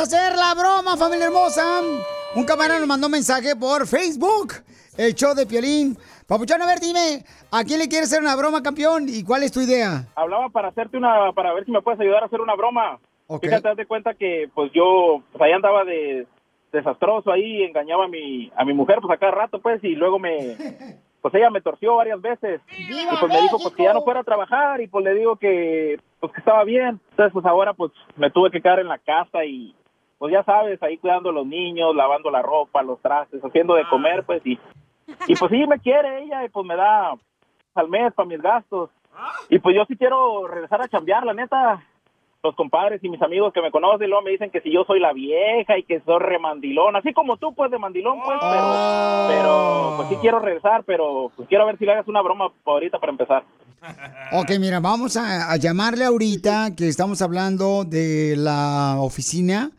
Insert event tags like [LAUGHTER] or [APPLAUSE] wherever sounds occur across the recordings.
A hacer la broma, familia hermosa. Un camarada nos mandó un mensaje por Facebook. El show de Piolín. Papuchón, a ver, dime, ¿a quién le quieres hacer una broma, campeón? ¿Y cuál es tu idea? Hablaba para hacerte una, para ver si me puedes ayudar a hacer una broma. Ok. Fíjate, haz de cuenta que pues yo, pues ahí andaba de desastroso ahí, engañaba a mi, a mi mujer pues a cada rato pues y luego me, [LAUGHS] pues ella me torció varias veces. Y pues me dijo pues que ya no fuera a trabajar y pues le digo que, pues que estaba bien. Entonces pues ahora pues me tuve que quedar en la casa y pues ya sabes, ahí cuidando a los niños, lavando la ropa, los trastes, haciendo de comer pues y, y pues sí me quiere ella y pues me da al mes para mis gastos. Y pues yo sí quiero regresar a chambear, la neta. Los compadres y mis amigos que me conocen luego me dicen que si yo soy la vieja y que soy remandilón, así como tú pues de mandilón pues, pero, pero pues sí quiero regresar, pero pues quiero ver si le hagas una broma ahorita para empezar. [LAUGHS] Ok, mira, vamos a, a llamarle ahorita que estamos hablando de la oficina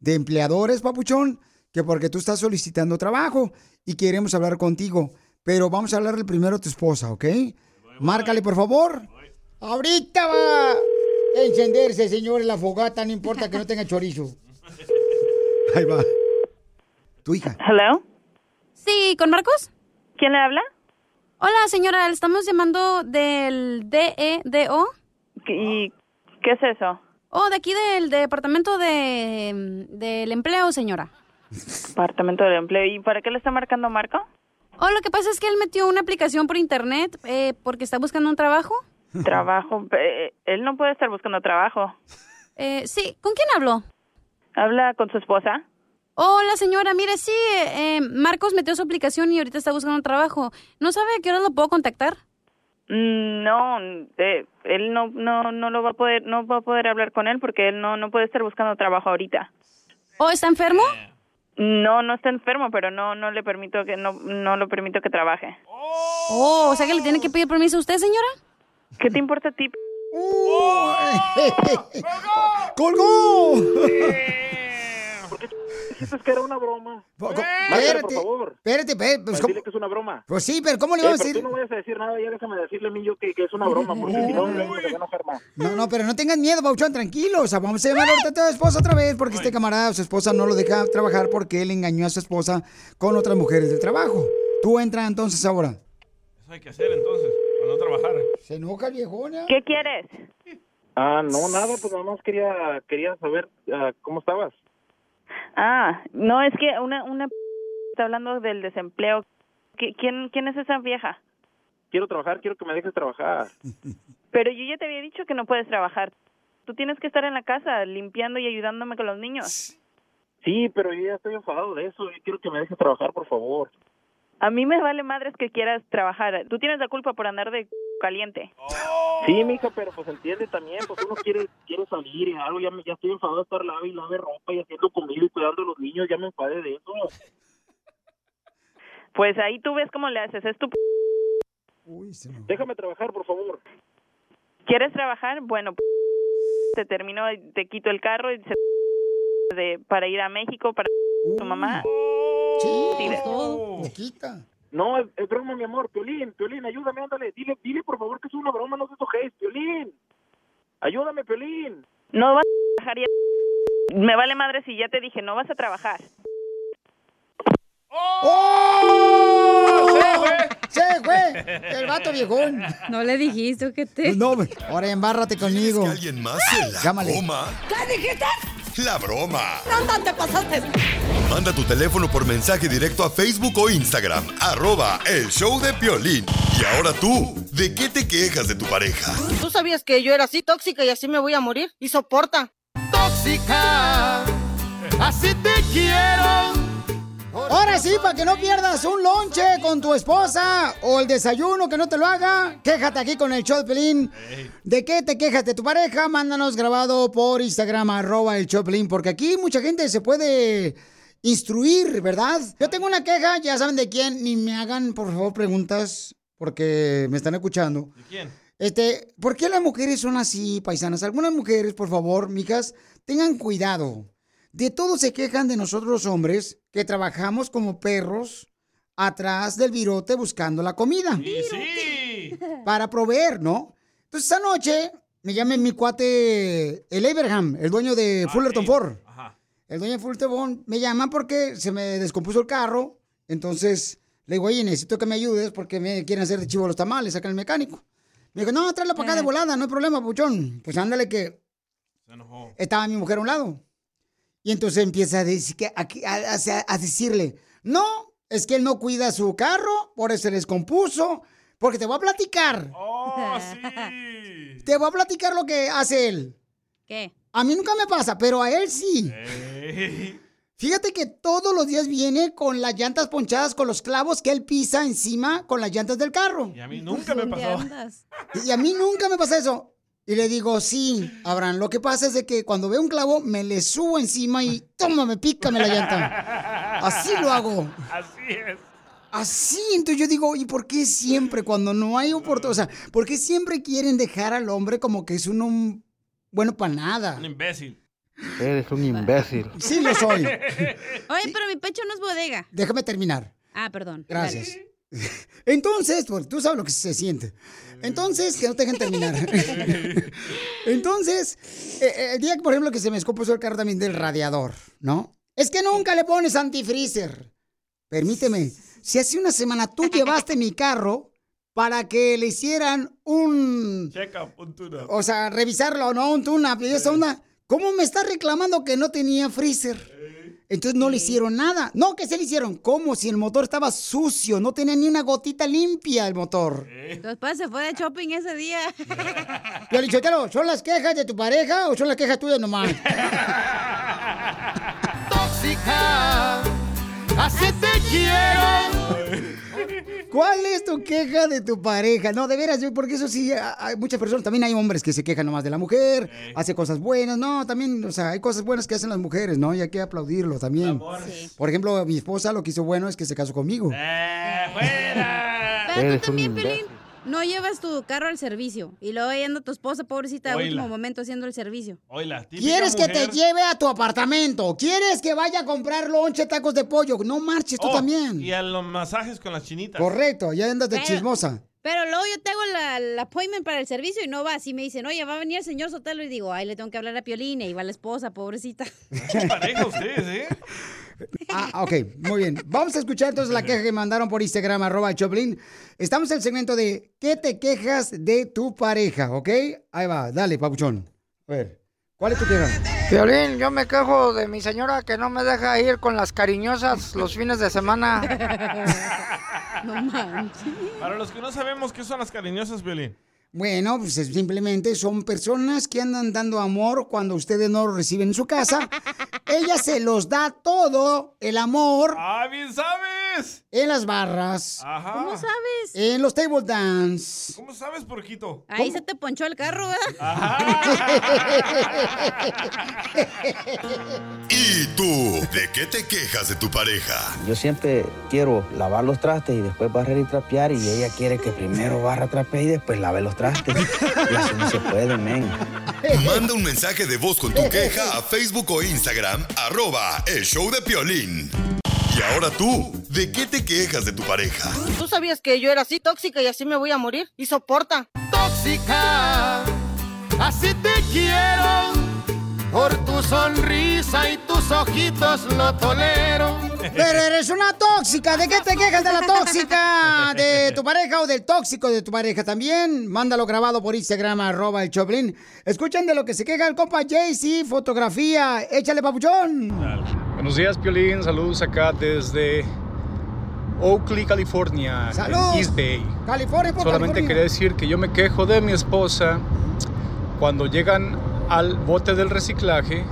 de empleadores, papuchón, que porque tú estás solicitando trabajo y queremos hablar contigo. Pero vamos a hablarle primero a tu esposa, ¿ok? Márcale, por favor. Ahorita va a encenderse, señores, la fogata, no importa que no tenga chorizo. Ahí va. Tu hija. Hello. Sí, ¿con Marcos? ¿Quién le habla? Hola, señora, le estamos llamando del DEDO. ¿Y qué es eso? Oh, de aquí del Departamento de, del Empleo, señora. Departamento del Empleo. ¿Y para qué le está marcando Marco? Oh, lo que pasa es que él metió una aplicación por internet eh, porque está buscando un trabajo. [LAUGHS] Trabajo. Eh, él no puede estar buscando trabajo. Eh, sí, ¿con quién habló? ¿Habla con su esposa? Hola, señora, mire, sí, eh, Marcos metió su aplicación y ahorita está buscando un trabajo. ¿No sabe a qué hora lo puedo contactar? Mm, No, eh, él no, no, no lo va a poder, no va a poder hablar con él porque él no, no puede estar buscando trabajo ahorita. ¿O está enfermo? No, no está enfermo, pero no, no le permito que, no, no lo permito que trabaje. Oh, o sea que le tiene que pedir permiso a usted, señora. ¿Qué te importa a ti? ¡Colgó! [LAUGHS] Dijiste que era una broma. Espérate, por favor. espérate, espérate, pues, decirle que es una broma. Pues sí, pero ¿cómo le Eh, vamos a pero decir? tú no vayas a decir nada, ya déjame decirle a mí yo que, que es una broma, porque si no, se va a enojar más. No, no, pero no tengan miedo, Pauchón, tranquilo. O sea, vamos a llamar ahorita a tu esposa otra vez porque este camarada, su esposa, no lo deja trabajar porque él engañó a su esposa con otras mujeres del trabajo. Tú entra entonces ahora. Eso hay que hacer entonces, para no trabajar. Se enoja el viejón, ¿ya? ¿Qué quieres? Ah, no, nada, pues nada más quería, quería saber ah, cómo estabas. Ah, no, es que una, una está hablando del desempleo. ¿Qui- ¿Quién, quién es esa vieja? Quiero trabajar, quiero que me dejes trabajar. [LAUGHS] Pero yo ya te había dicho que no puedes trabajar. Tú tienes que estar en la casa limpiando y ayudándome con los niños. Sí, pero yo ya estoy enfadado de eso. Yo quiero que me dejes trabajar, por favor. A mí me vale madres que quieras trabajar. Tú tienes la culpa por andar de caliente. Sí, mija, pero pues entiende también, pues uno quiere quiere salir y algo. Ya, me, ya estoy enfadado de estar lave y lave ropa y haciendo comida y cuidando a los niños. Ya me enfadé de eso. Pues ahí tú ves cómo le haces. Es tu... Déjame trabajar, por favor. ¿Quieres trabajar? Bueno, te termino, te quito el carro y se- de, para ir a México para tu mamá. Sí, ves. Quita. No, es, es broma, mi amor. Piolín, Piolín, ayúdame, ándale. Dile, dile por favor que es una broma, no te toques, Piolín. Ayúdame, Pelín. No vas a trabajar ya. Me vale madre si ya te dije, no vas a trabajar. ¡Oh! ¡Se fue! El vato viejón. No le dijiste que te. No, ahora embárrate conmigo. ¿Alguien más en la Llámale. broma? ¿Qué dijiste? La broma. ¿Dónde te pasaste? Manda tu teléfono por mensaje directo a Facebook o Instagram, arroba el show de Piolín. Y ahora tú, ¿de qué te quejas de tu pareja? ¿Tú sabías que yo era así tóxica y así me voy a morir? Y soporta. Tóxica, así te quiero. Ahora sí, para que no pierdas un lonche con tu esposa o el desayuno que no te lo haga, quéjate aquí con el show de Pelín. ¿De qué te quejas de tu pareja? Mándanos grabado por Instagram, arroba el show de Pelín, porque aquí mucha gente se puede instruir, ¿verdad? Yo tengo una queja, ya saben de quién, ni me hagan, por favor, preguntas, porque me están escuchando. ¿De quién? Este, ¿por qué las mujeres son así, paisanas? Algunas mujeres, por favor, mijas, tengan cuidado. De todo se quejan de nosotros los hombres que trabajamos como perros atrás del virote buscando la comida. Sí. Para proveer, ¿no? Entonces, esa noche me llama mi cuate, el Abraham, el dueño de Fullerton Ford. El dueño de Fullerton Ford me llama porque se me descompuso el carro. Entonces, le digo, oye, necesito que me ayudes porque me quieren hacer de chivo los tamales, acá el mecánico. Me dijo, no, tráelo para acá de volada, no hay problema, puchón. Pues ándale que Se enojó. estaba mi mujer a un lado. Y entonces empieza a, decir que, a, a- a- decirle, no, es que él no cuida su carro, por eso se descompuso, porque te voy a platicar. Oh, [LAUGHS] Te voy a platicar lo que hace él. ¿Qué? A mí nunca me pasa, pero a él sí. Fíjate que todos los días viene con las llantas ponchadas, con los clavos que él pisa encima con las llantas del carro. Y a mí nunca me [LAUGHS] pasó. Y a mí nunca me pasa eso. Y le digo, sí, Abraham, lo que pasa es de que cuando veo un clavo, me le subo encima y tómame, pícame la llanta. [LAUGHS] Así lo hago. Así es. Así, entonces yo digo, ¿y por qué siempre cuando no hay oportunidad? O sea, ¿por qué siempre quieren dejar al hombre como que es uno un- bueno para nada? Un imbécil. Eres un imbécil. Sí lo soy. [LAUGHS] Oye, pero mi pecho no es bodega. Déjame terminar. Ah, perdón. Gracias. Dale. [LAUGHS] Entonces, pues, tú sabes lo que se siente. Entonces, que no te dejen terminar. [LAUGHS] Entonces, eh, eh, el día, que, por ejemplo, que se me descompuso el carro también del radiador, ¿no? Es que nunca le pones antifreezer. Permíteme, si hace una semana tú llevaste mi carro para que le hicieran un... Check up, un tune-up. O sea, revisarlo, ¿no? Un tune-up y esa onda. ¿Cómo me está reclamando que no tenía freezer? Entonces no le hicieron nada. No, que se le hicieron. ¿Cómo? Si el motor estaba sucio, no tenía ni una gotita limpia el motor. Después se fue de shopping ese día. Yo le dije, ¿son las quejas de tu pareja o son las quejas tuyas nomás? [LAUGHS] Tóxica, así te quiero. ¿Cuál es tu queja de tu pareja? No, de veras, yo- porque eso sí, hay muchas personas, también hay hombres que se quejan nomás de la mujer, hace cosas buenas, no, también, o sea, hay cosas buenas que hacen las mujeres, ¿no? Y hay que aplaudirlo también. Por ejemplo, mi esposa lo que hizo bueno es que se casó conmigo. Pero tú también, Pelín, no llevas tu carro al servicio. Y luego ahí anda tu esposa, pobrecita, a Oíla. último momento haciendo el servicio. Típica ¿Quieres que te lleve a tu apartamento? ¿Quieres que vaya a comprar lonche, tacos de pollo? No marches, tú Oh, también. Y a los masajes con las chinitas. Correcto, ya andas de Pero- chismosa. Pero luego yo te hago la, la appointment para el servicio y no vas. Y me dicen, oye, va a venir el señor Sotelo. Y digo, ay, le tengo que hablar a Piolín. Y va la esposa, pobrecita. [LAUGHS] pareja ustedes, ¿eh? Ah, ok, muy bien. Vamos a escuchar entonces la queja que mandaron por Instagram, arroba Choplin. Estamos en el segmento de ¿Qué te quejas de tu pareja? ¿Ok? Ahí va, dale, papuchón. A ver, ¿cuál es tu queja? Violín, yo me quejo de mi señora que no me deja ir con las cariñosas los fines de semana. [LAUGHS] No manches. Para los que no sabemos qué son las cariñosas, Violín. Bueno, pues es- simplemente son personas que andan dando amor cuando ustedes no lo reciben en su casa. [LAUGHS] Ella se los da todo, el amor. ¡Ah, bien sabes! En las barras. Ajá. ¿Cómo sabes? En los table dance. ¿Cómo sabes, porquito? Ahí se te ponchó el carro, [LAUGHS] ¿Y tú? ¿De qué te quejas de tu pareja? Yo siempre quiero lavar los trastes y después barrer y trapear y ella quiere que primero barra, trapee y después lave los trastes. Y así no se puede, men. Manda un mensaje de voz con tu queja a Facebook o Instagram, arroba el show de Piolín. Y ahora tú, ¿de qué te quejas de tu pareja? ¿Tú sabías que yo era así tóxica y así me voy a morir? Y soporta. Tóxica, Así te quiero, por tu sonrisa y tus ojitos lo tolero. Pero eres una tóxica. ¿De qué te quejas de la tóxica? ¿De tu pareja o del tóxico de tu pareja también? Mándalo grabado por Instagram, arroba el Choplin. Escuchen de lo que se queja el compa JC, fotografía. Échale, papuchón. Buenos días, Piolín. Saludos acá desde Oakley, California, Salud. en East Bay. California, por Solamente California. quería decir que yo me quejo de mi esposa cuando llegan al bote del reciclaje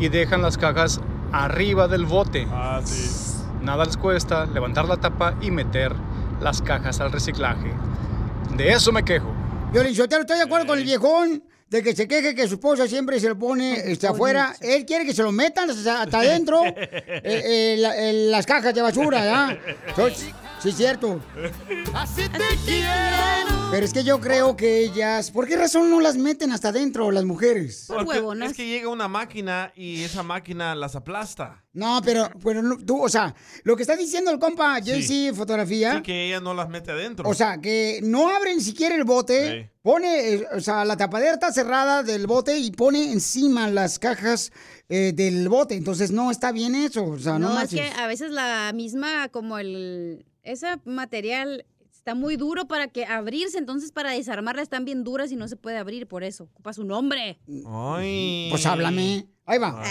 y dejan las cajas arriba del bote. Ah, sí. Nada les cuesta levantar la tapa y meter las cajas al reciclaje. De eso me quejo. Violín, yo estoy de acuerdo con el viejón de que se queje que su esposa siempre se lo pone [LAUGHS] este, afuera. Él quiere que se lo metan hasta, hasta adentro [LAUGHS] eh, eh, la- eh, las cajas de basura, ¿ya? Sí, es cierto. Así te quiero. Pero es que yo creo que ellas... ¿Por qué razón no las meten hasta adentro las mujeres? Porque es que llega una máquina y esa máquina las aplasta. No, pero, pero no, tú, o sea, lo que está diciendo el compa JC Fotografía... Sí, que ella no las mete adentro. O sea, que no abren siquiera el bote, Sí. pone, eh, o sea, la tapadera está cerrada del bote y pone encima las cajas eh, del bote. Entonces, no está bien eso. O sea, no, No, es que a veces la misma, como el, ese material está muy duro para que abrirse, entonces para desarmarla están bien duras y no se puede abrir, por eso. Ocupa su nombre. Ay. Pues háblame. Ahí va.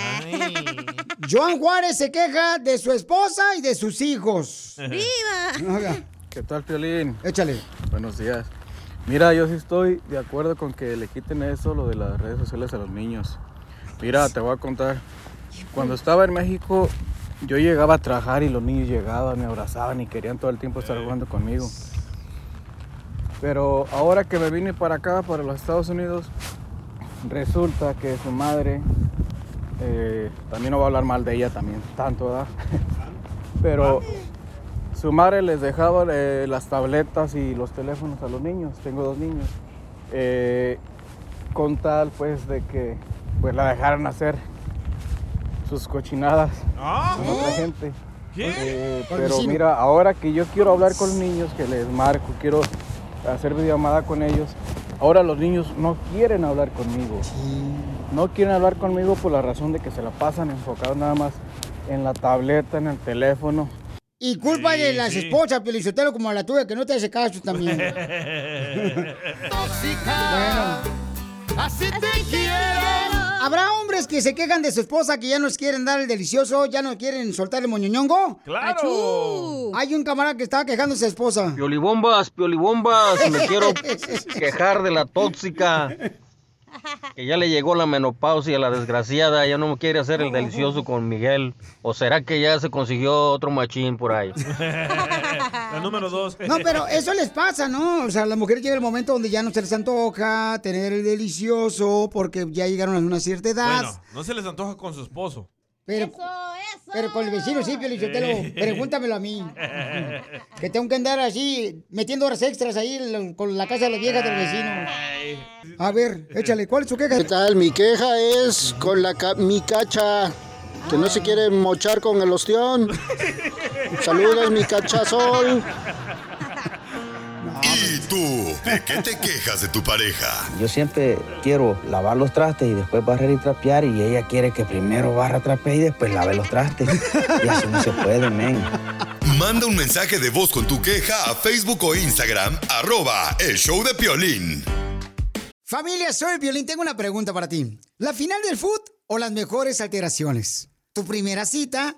Joan Juárez se queja de su esposa y de sus hijos. ¡Viva! ¿Qué tal, Piolín? Échale. Buenos días. Mira, yo sí estoy de acuerdo con que le quiten eso, lo de las redes sociales a los niños. Mira, te voy a contar. Cuando estaba en México, yo llegaba a trabajar y los niños llegaban, me abrazaban y querían todo el tiempo estar jugando conmigo. Pero ahora que me vine para acá, para los Estados Unidos, resulta que su madre, eh, también no voy a hablar mal de ella también, tanto, ¿verdad? [LAUGHS] Pero su madre les dejaba eh, las tabletas y los teléfonos a los niños, tengo dos niños, eh, con tal pues de que pues la dejaran hacer sus cochinadas Ah. con otra gente. ¿Qué? Eh, pero mira, ahora que yo quiero hablar con niños, que les marco, quiero hacer videollamada con ellos, ahora los niños no quieren hablar conmigo. No quieren hablar conmigo por la razón de que se la pasan enfocados nada más en la tableta, en el teléfono. Y culpa de las sí. esposas, Pelizotelo, como la tuya, que no te hace caso también. [LAUGHS] Tóxica. Así te quiero. ¿Habrá hombres que se quejan de su esposa que ya nos quieren dar el delicioso, ya no quieren soltar el moñoñongo? ¡Claro! Hay un camarada que estaba quejando de su esposa. Piolibombas, piolibombas, me [LAUGHS] quiero quejar de la tóxica. Que ya le llegó la menopausia a la desgraciada, ya no quiere hacer el delicioso con Miguel. ¿O será que ya se consiguió otro machín por ahí? [LAUGHS] La número dos. No, pero eso les pasa, ¿no? O sea, a las mujeres llega el momento donde ya no se les antoja tener el delicioso porque ya llegaron a una cierta edad. Bueno, no se les antoja con su esposo. Pero, pero con el vecino sí, Piolichotelo. Sí. Pregúntamelo a mí. [LAUGHS] Que tengo que andar así, metiendo horas extras ahí la- con la casa de las viejas del vecino. A ver, échale, ¿cuál es su queja? ¿Qué tal? Mi queja es con la ca- mi cacha, que no se quiere mochar con el ostión. Saludos, mi cachazol. [LAUGHS] ¿Y tú? ¿De qué te quejas de tu pareja? Yo siempre quiero lavar los trastes y después barrer y trapear y ella quiere que primero barra, trapee y después lave los trastes. Y así no se puede, men. Manda un mensaje de voz con tu queja a Facebook o Instagram, arroba el show de Piolín. Familia, soy Violín. Tengo una pregunta para ti. ¿La final del foot o las mejores alteraciones? ¿Tu primera cita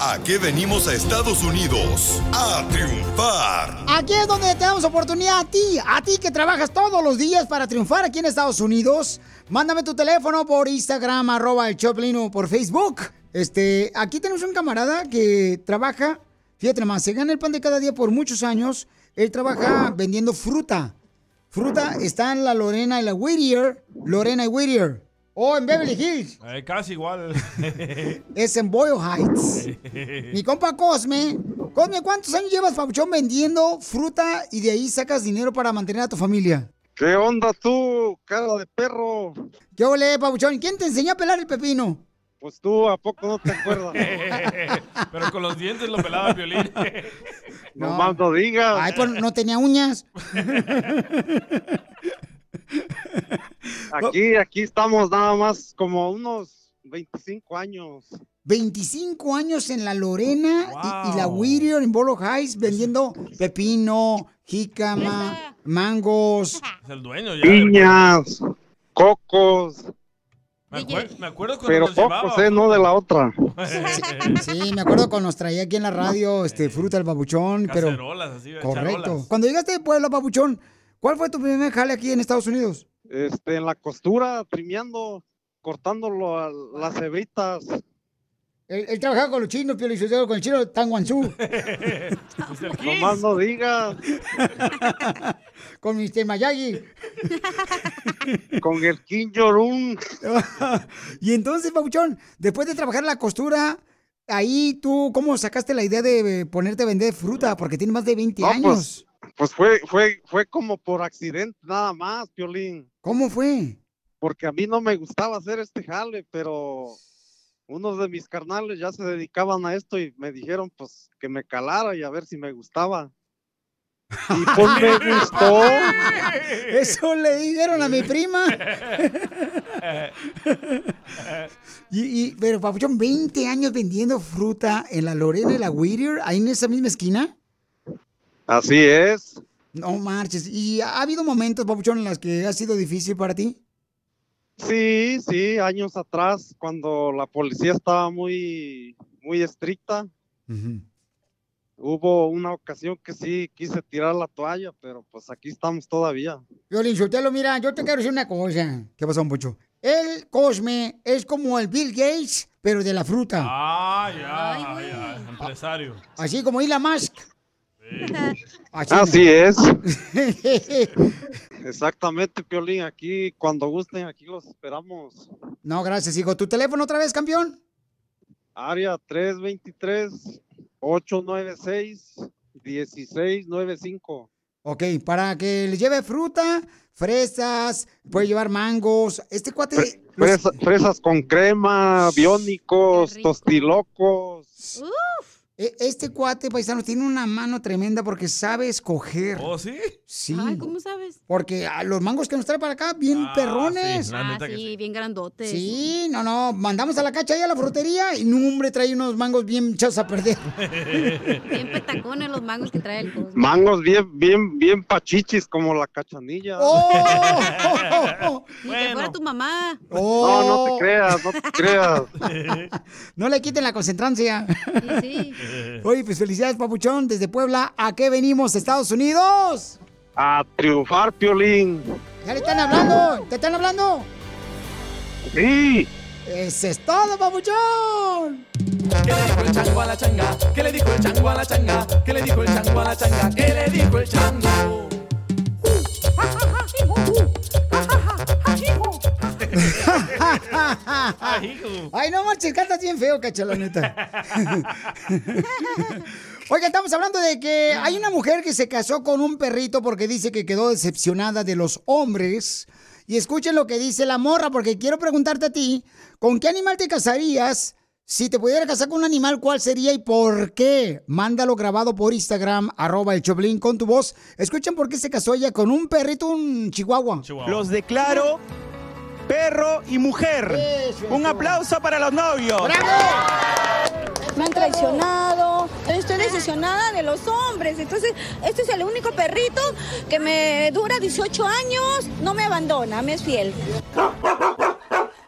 ¿A qué venimos a Estados Unidos? A triunfar. Aquí es donde te damos oportunidad a ti, a ti que trabajas todos los días para triunfar aquí en Estados Unidos. Mándame tu teléfono por Instagram, arroba el Choplin o por Facebook. Este, aquí tenemos un camarada que trabaja, fíjate nomás, se gana el pan de cada día por muchos años. Él trabaja vendiendo fruta. Fruta está en la Lorena y la Whittier. Lorena y Whittier. O en Beverly Hills. Eh, casi igual. [LAUGHS] Es en Boyle Heights. [LAUGHS] Mi compa Cosme. Cosme, ¿cuántos años llevas, Pabuchón, vendiendo fruta y de ahí sacas dinero para mantener a tu familia? ¿Qué onda tú, cara de perro? ¿Qué ole, Pabuchón? ¿Quién te enseñó a pelar el pepino? Pues tú, ¿a poco no te acuerdas? [LAUGHS] Pero con los dientes lo pelaba el violín. No, más no digas. Ay, pues no tenía uñas. Aquí, aquí estamos nada más como unos 25 años. 25 años en la Lorena y, y la Whittier en Bolo Heights vendiendo pepino, jícama, mangos. Es el dueño ya. Piñas, cocos, Me, acuer- me acuerdo cuando pero nos llevaba. cocos, eh, no de la otra. Sí, [LAUGHS] me acuerdo cuando nos traía aquí en la radio este fruta el babuchón, pero Cacerolas, así, correcto. charolas. Cuando llegaste de Puebla, babuchón, ¿cuál fue tu primer jale aquí en Estados Unidos? Este, en la costura, trimeando, cortándolo a las cebritas. Él, él trabajaba con los chinos, Pio Lizotero, con el chino Tan Guanzú. [LAUGHS] No digas. [LAUGHS] con Mr. Mayagi. Con el Kim Jong-un. [LAUGHS] y entonces, Pabuchón, después de trabajar en la costura, ahí tú, ¿cómo sacaste la idea de ponerte a vender fruta? Porque tienes más de 20 No, años. pues, pues fue, fue, fue como por accidente nada más, Piolín. ¿Cómo fue? Porque a mí no me gustaba hacer este jale, pero unos de mis carnales ya se dedicaban a esto y me dijeron pues que me calara y a ver si me gustaba. Y pues me [LAUGHS] gustó. Eso le dijeron a mi prima. y, y- pero, Papuchón, 20 años vendiendo fruta en la Lorena y la Whittier, ahí en esa misma esquina. Así es. No marches. ¿Y ha habido momentos, Papuchón, en los que ha sido difícil para ti? Sí, sí, años atrás, cuando la policía estaba muy, muy estricta, hubo una ocasión que sí quise tirar la toalla, pero pues aquí estamos todavía. Violín Sotelo, mira, yo te quiero decir una cosa. ¿Qué pasó, Poncho? El Cosme es como el Bill Gates, pero de la fruta. Ah, ya, ya, empresario. Así como Elon Musk. Así es. [LAUGHS] Exactamente, Piolín, aquí cuando gusten, aquí los esperamos. No, gracias, hijo. ¿Tu teléfono otra vez, campeón? Área 323-896-1695. Ok, para que les lleve fruta, fresas, puede llevar mangos. Este cuate... Fresa- fresas con crema, biónicos, tostilocos. E- Este cuate, paisano, tiene una mano tremenda porque sabe escoger. ¿Oh, sí? Sí. Ay, ¿cómo sabes? Porque a los mangos que nos trae para acá, bien perrones. sí, Ah, neta que sí, bien grandotes. Sí, no, no, mandamos a la cacha ahí a la frutería y no, hombre, trae unos mangos bien echados a perder. [LAUGHS] Bien petacones los mangos que trae el Cosme. Mangos bien, bien, bien pachichis como la cachanilla. ¡Oh! Ni que fuera tu mamá. No, no te creas, no te creas. [LAUGHS] No le quiten la concentrancia. Sí, Oye, pues felicidades, papuchón, desde Puebla. ¿A qué venimos, Estados Unidos? A triunfar, Piolín. ¿Ya le están hablando? ¿Te están hablando? Sí. Ese es todo, papuchón. ¿Qué le dijo el chango a la changa? ¿Qué le dijo el chango a la changa? ¿Qué le dijo el chango a la changa? ¿Qué le dijo el chango? [LAUGHS] Ay, no marches, cantas bien feo, cacha, la neta. [LAUGHS] Oiga, estamos hablando de que hay una mujer que se casó con un perrito porque dice que quedó decepcionada de los hombres Y escuchen lo que dice la morra, porque quiero preguntarte a ti, ¿con qué animal te casarías? Si te pudiera casar con un animal, ¿cuál sería y por qué? Mándalo grabado por Instagram, arroba el Choplin con tu voz. Escuchen por qué se casó ella con un perrito, un chihuahua. Los declaro perro y mujer. Un aplauso para los novios. Me han traicionado, estoy decepcionada de los hombres. Entonces, este es el único perrito que me dura 18 años, no me abandona, me es fiel.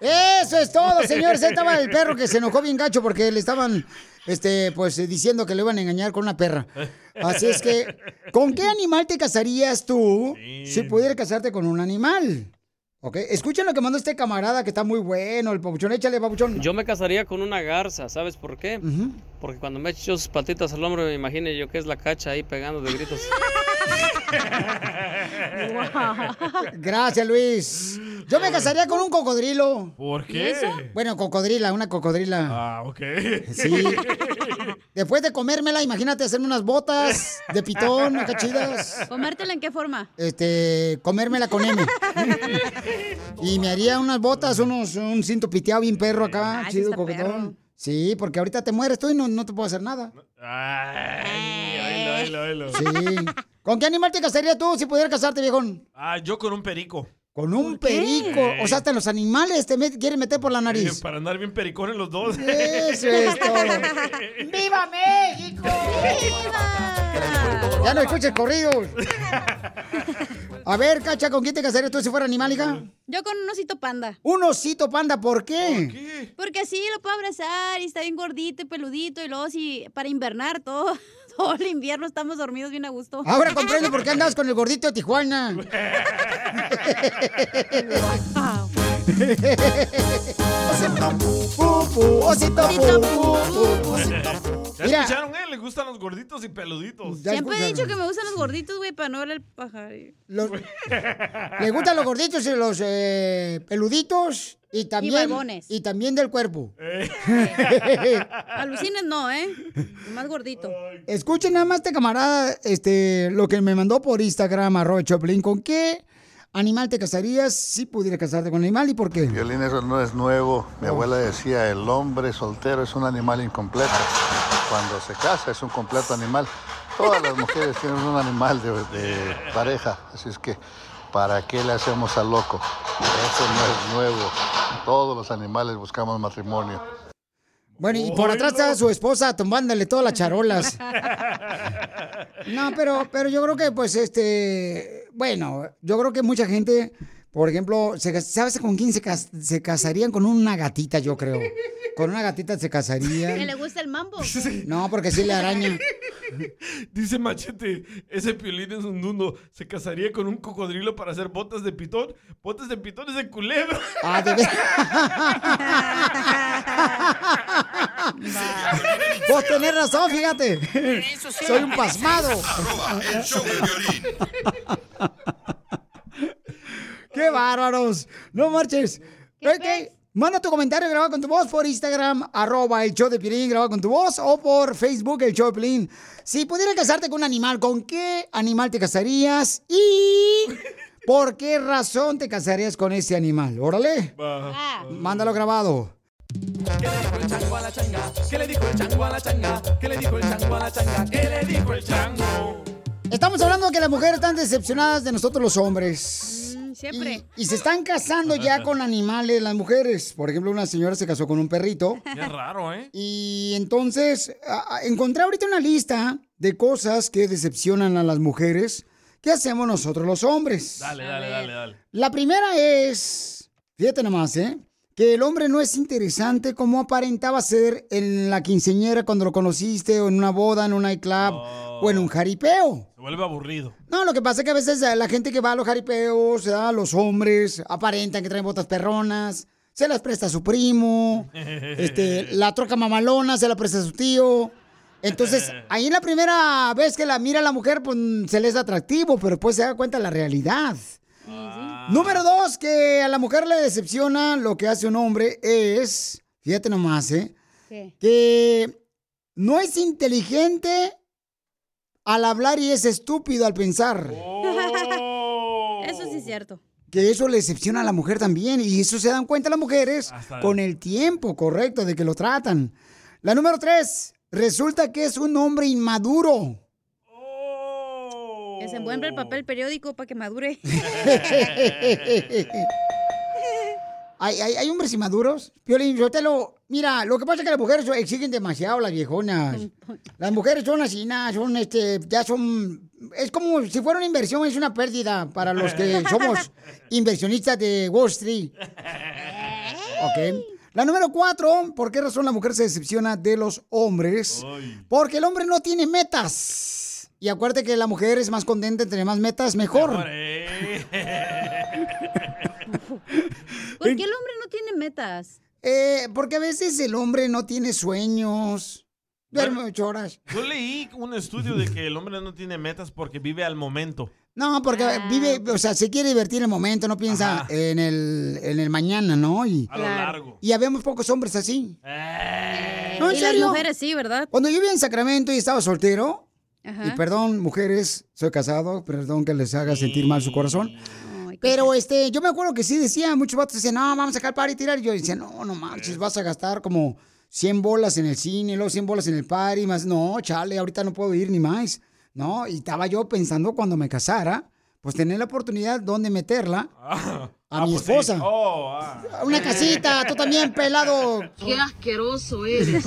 Eso es todo, señores. Ahí estaba el perro que se enojó bien gacho porque le estaban, este, pues, diciendo que le iban a engañar con una perra. Así es que, ¿con qué animal te casarías tú si pudieras casarte con un animal? Ok, escuchen lo que mandó este camarada que está muy bueno, el papuchón. Échale, papuchón. Yo me casaría con una garza, ¿sabes por qué? Porque cuando me echo sus patitas al hombro, me imagino yo que es la cacha ahí pegando de gritos. [LAUGHS] Gracias, Luis. Yo me casaría con un cocodrilo. ¿Por qué? eso? Bueno, cocodrila, una cocodrila. Ah, ok. Sí. Después de comérmela, imagínate hacerme unas botas de pitón, acá chidas. ¿Comértela en qué forma? Este, comérmela con M. [LAUGHS] Y me haría unas botas, unos, un cinto piteado bien perro acá, Ah, chido, coquetón. Sí, porque ahorita te mueres tú y no, no te puedo hacer nada. Ay, oílo, oílo, oílo. Sí. ¿Con qué animal te casarías tú si pudieras casarte, viejón? Ah, yo con un perico. Con un perico. O sea, hasta los animales te met- quieren meter por la Eh, nariz. para andar bien pericones los dos. Eso es [LAUGHS] todo. ¡Viva México! Ya no escuches corridos. A ver, Cacha, ¿con quién te casarías tú si fuera animal, hija? Yo con un osito panda. Un osito panda, ¿por qué? Porque así lo puedo abrazar y está bien gordito y peludito y luego si para invernar todo, todo el invierno estamos dormidos bien a gusto. Ahora comprendo por qué andas con el gordito de Tijuana. [LAUGHS] Pupu, osito pupu, ¿Ya Mira. escucharon, eh? Le gustan los gorditos y peluditos. Siempre he dicho que me gustan los gorditos, güey, para no ver el pajar. Le gustan los gorditos y los eh, peluditos y también barbones. y también del cuerpo. [LAUGHS] Alucines no, ¿eh? Más gordito. Escuchen nada más este camarada, este, lo que me mandó por Instagram, arroba Choplin, ¿con qué animal te casarías si pudieras casarte con un animal y por qué? Violín, eso no es nuevo. Mi abuela decía, el hombre soltero es un animal incompleto. Cuando se casa es un completo animal. Todas las mujeres tienen un animal de, de pareja, así es que ¿para qué le hacemos al loco? Eso no es nuevo. Todos los animales buscamos matrimonio. Bueno, y por atrás está su esposa tomándole todas las charolas. No, pero, pero yo creo que, pues, este, bueno, yo creo que mucha gente, por ejemplo, ¿sabes con quién se, cas- se casarían? Con una gatita, yo creo. Con una gatita se Que le casarían. gusta el mambo. [LAUGHS] No, porque sí le araña. [LAUGHS] Dice Machete, ese piolín es un dundo. Se casaría con un cocodrilo para hacer botas de pitón. Botas de pitón es de culebra. Ah, de [LAUGHS] Vos tenés razón, fíjate. Soy un pasmado. Arroba el show de violín. ¡Qué bárbaros! No marches. Ok, Manda tu comentario grabado con tu voz por Instagram, arroba el show de Piolín, grabado con tu voz, o por Facebook, el show de Piolín. Si pudieras casarte con un animal, ¿con qué animal te casarías? Y [LAUGHS] ¿por qué razón te casarías con ese animal? Órale. Mándalo grabado. ¿Qué le dijo el chango a la changa? ¿Qué le dijo el chango a la changa? ¿Qué le dijo el chango? Estamos hablando de que las mujeres están decepcionadas de nosotros los hombres. Siempre. Y, y se están casando ya con animales las mujeres. Por ejemplo, una señora se casó con un perrito. [LAUGHS] Qué raro, ¿eh? Y entonces a- a- encontré ahorita una lista de cosas que decepcionan a las mujeres. ¿Qué hacemos nosotros los hombres? Dale, dale, dale, dale. La primera es, fíjate nomás, ¿eh? Que el hombre no es interesante como aparentaba ser en la quinceñera cuando lo conociste, o en una boda, en un nightclub, o en un jaripeo. Se vuelve aburrido. No, lo que pasa es que a veces la gente que va a los jaripeos, ¿verdad? los hombres, aparentan que traen botas perronas, se las presta a su primo, [LAUGHS] este, la troca mamalona se la presta a su tío. Entonces, [LAUGHS] ahí en la primera vez que la mira la mujer, pues se le es atractivo, pero después se da cuenta de la realidad. Número dos, que a la mujer le decepciona lo que hace un hombre es, fíjate nomás, ¿eh? Que no es inteligente al hablar y es estúpido al pensar. [LAUGHS] Eso sí es cierto. que eso le decepciona a la mujer también. Y eso se dan cuenta las mujeres Hasta- con el tiempo correcto de que lo tratan. La número tres, resulta que es un hombre inmaduro. Que se envuelve el papel periódico para que madure. [LAUGHS] hay, hay, hay hombres inmaduros. Piolín, yo te lo... Mira, lo que pasa es que las mujeres exigen demasiado, las viejonas. Las mujeres son así, nada, son este, ya son... Es como si fuera una inversión, es una pérdida para los que [LAUGHS] somos inversionistas de Wall Street. Ok. La número cuatro, ¿por qué razón la mujer se decepciona de los hombres? Porque el hombre no tiene metas. Y acuérdate que la mujer es más contenta entre más metas, mejor. [LAUGHS] ¿Por qué el hombre no tiene metas? Eh, porque a veces el hombre no tiene sueños. Duerme ocho horas. Yo leí un estudio de que el hombre no tiene metas porque vive al momento. No, porque Ah. vive, o sea, se quiere divertir en el momento, no piensa en el, en el mañana, ¿no? Y, A lo largo. y habemos pocos hombres así. No, en y las serio. mujeres sí, ¿verdad? Cuando yo vivía en Sacramento y estaba soltero, Ajá. y perdón, mujeres, soy casado, perdón que les haga sentir mal su corazón. Pero este, yo me acuerdo que sí decía, muchos vatos decían, no, vamos a sacar party y tirar. Y yo decía, no, no manches, vas a gastar como 100 bolas en el cine, luego 100 bolas en el party, más, no, chale, ahorita no puedo ir ni más. No, y estaba yo pensando cuando me casara, pues tener la oportunidad donde meterla a mi pues sí. esposa. Oh, ah. Una casita, tú también, pelado. Qué asqueroso eres.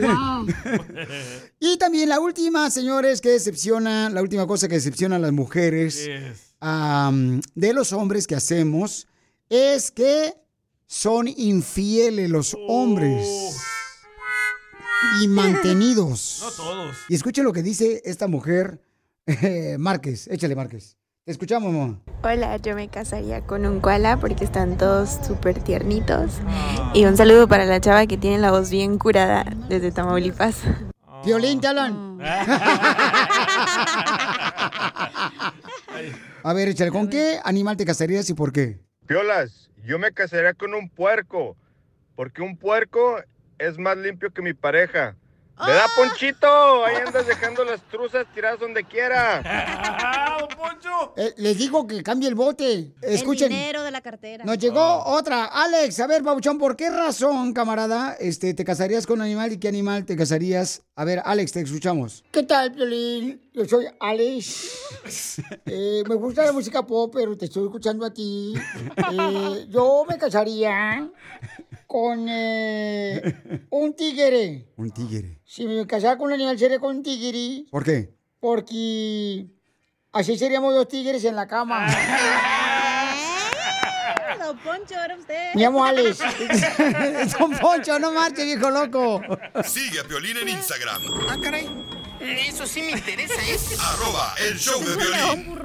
wow. [LAUGHS] Y también la última, señores, que decepciona, la última cosa que decepciona a las mujeres de los hombres que hacemos es que son infieles los hombres. Y mantenidos. No todos. Y escuchen lo que dice esta mujer, Márquez. Échale, Márquez. Escuchamos, mamá. Hola, yo me casaría con un koala porque están todos súper tiernitos. Y un saludo para la chava que tiene la voz bien curada desde Tamaulipas. Violín, te hablan. [LAUGHS] A ver, échale, ¿con qué animal te casarías y por qué? Piolas, yo me casaría con un puerco, porque un puerco es más limpio que mi pareja. ¿Verdad, Ponchito? Ahí andas dejando las truzas tiradas donde quiera. [LAUGHS] Eh, les digo que cambie el bote. Escuchen. El dinero de la cartera. Nos llegó otra. Alex, a ver, Pabuchón, ¿por qué razón, camarada, este, te casarías con un animal y qué animal te casarías? A ver, Alex, te escuchamos. ¿Qué tal, Piolín? Yo soy Alex. [LAUGHS] Eh, me gusta la música pop, pero te estoy escuchando a ti. Eh, yo me casaría con eh, un tigre. Un tigre. Si me casara con un animal, sería con un tigre. ¿Por qué? Porque así seríamos dos tigres en la cama. Don Poncho, era usted. Me llamo Alex. [LAUGHS] Don Poncho, no marche, viejo loco. Sigue a Piolín en Instagram. Ah, caray. Eso sí me interesa, ¿eh? Arroba el show de violín.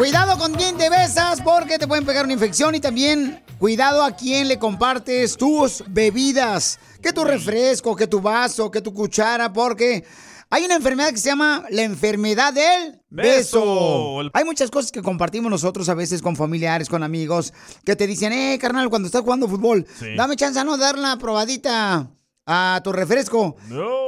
Cuidado con quién te besas porque te pueden pegar una infección y también cuidado a quién le compartes tus bebidas, que tu refresco, que tu vaso, que tu cuchara, porque hay una enfermedad que se llama la enfermedad del beso. Beso. Hay muchas cosas que compartimos nosotros a veces con familiares, con amigos, que te dicen, eh, carnal, cuando estás jugando fútbol, Sí. dame chance no dar una probadita a tu refresco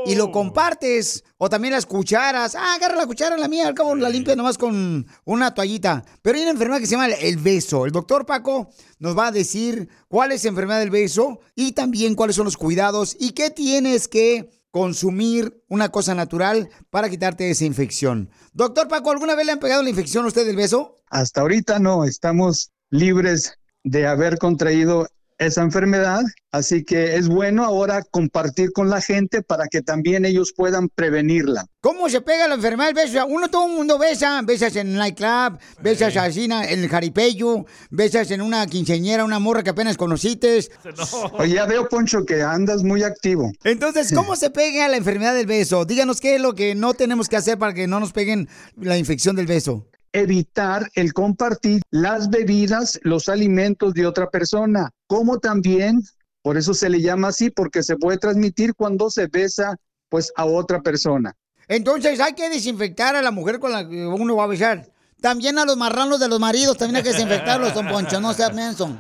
y lo compartes. O también las cucharas. Ah, agarra la cuchara, la mía, al cabo la limpia nomás con una toallita. Pero hay una enfermedad que se llama el beso. El doctor Paco nos va a decir cuál es la enfermedad del beso y también cuáles son los cuidados y qué tienes que consumir una cosa natural para quitarte esa infección. Doctor Paco, ¿alguna vez le han pegado la infección a usted del beso? Hasta ahorita no, estamos libres de haber contraído esa enfermedad, así que es bueno ahora compartir con la gente para que también ellos puedan prevenirla. ¿Cómo se pega la enfermedad del beso? Uno, todo el mundo besa, besas en el nightclub, besas así en el jaripeyo, besas en una quinceñera, una morra que apenas conocites. [LAUGHS] Oye, ya veo, Poncho, que andas muy activo. Entonces, ¿cómo se pega la enfermedad del beso? Díganos qué es lo que no tenemos que hacer para que no nos peguen la infección del beso. Evitar el compartir las bebidas, los alimentos de otra persona, como también, por eso se le llama así, porque se puede transmitir cuando se besa pues a otra persona. Entonces, hay que desinfectar a la mujer con la que uno va a besar. También a los marranos de los maridos, también hay que desinfectarlos, don Poncho, no seas menso.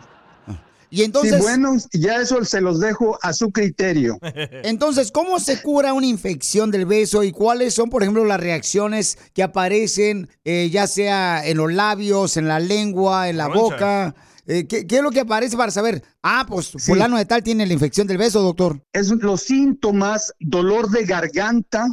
Y entonces... Sí, bueno, ya eso se los dejo a su criterio. [LAUGHS] Entonces, ¿cómo se cura una infección del beso y cuáles son, por ejemplo, las reacciones que aparecen, eh, ya sea en los labios, en la lengua, en la boca? Eh, ¿qué, qué es lo que aparece para saber? Ah, pues fulano de tal tiene la infección del beso, doctor. Es los síntomas, dolor de garganta,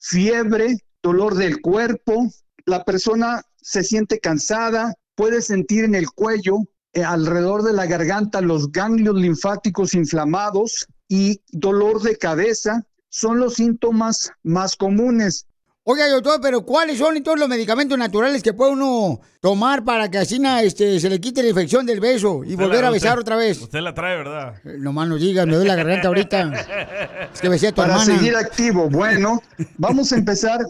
fiebre, dolor del cuerpo. La persona se siente cansada, puede sentir en el cuello, alrededor de la garganta, los ganglios linfáticos inflamados y dolor de cabeza. Son los síntomas más comunes. Oiga, doctor, pero ¿cuáles son todos los medicamentos naturales que puede uno tomar para que así na, este, se le quite la infección del beso y Usted volver la- a besar usted- otra vez? Usted la trae, ¿verdad? No más no digas, me duele la garganta ahorita. [LAUGHS] Es que besé a tu Para hermana. seguir activo, bueno, vamos a empezar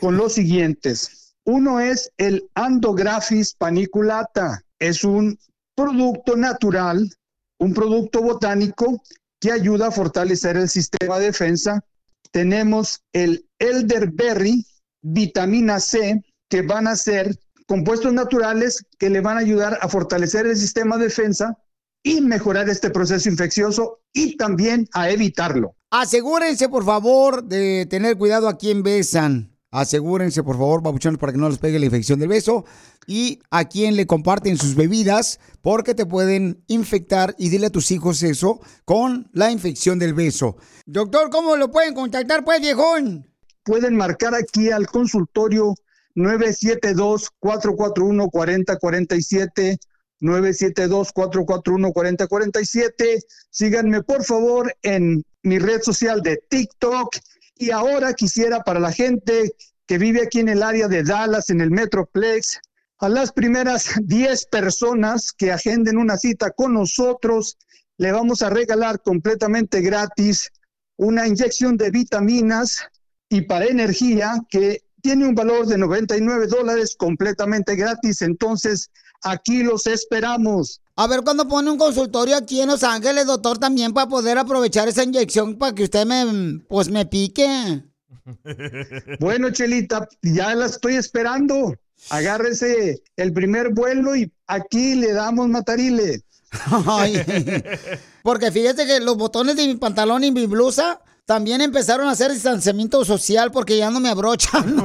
con los siguientes. Uno es el Andographis paniculata. Es un producto natural, un producto botánico que ayuda a fortalecer el sistema de defensa. Tenemos el elderberry, vitamina C, que van a ser compuestos naturales que le van a ayudar a fortalecer el sistema de defensa y mejorar este proceso infeccioso y también a evitarlo. Asegúrense, por favor, de tener cuidado a quién besan. Asegúrense, por favor, babuchones, para que no les pegue la infección del beso. Y a quién le comparten sus bebidas, porque te pueden infectar. Y dile a tus hijos eso con la infección del beso. Doctor, ¿cómo lo pueden contactar, pues, viejón? Pueden marcar aquí al consultorio 972-441-4047. 972-441-4047. Síganme por favor en mi red social de TikTok. Y ahora quisiera para la gente que vive aquí en el área de Dallas, en el Metroplex, a las primeras [LAUGHS] 10 personas que agenden una cita con nosotros, le vamos a regalar completamente gratis una inyección de vitaminas y para energía que tiene un valor de 99 dólares completamente gratis. Entonces, aquí los esperamos. A ver cuándo pone un consultorio aquí en Los Ángeles, doctor, también para poder aprovechar esa inyección para que usted me, pues, me pique. [LAUGHS] Bueno, Chelita, ya la estoy esperando. Agárrese el primer vuelo y aquí le damos matarile. [LAUGHS] Ay, [LAUGHS] porque fíjate que los botones de mi pantalón y mi blusa también empezaron a hacer distanciamiento social porque ya no me abrochan.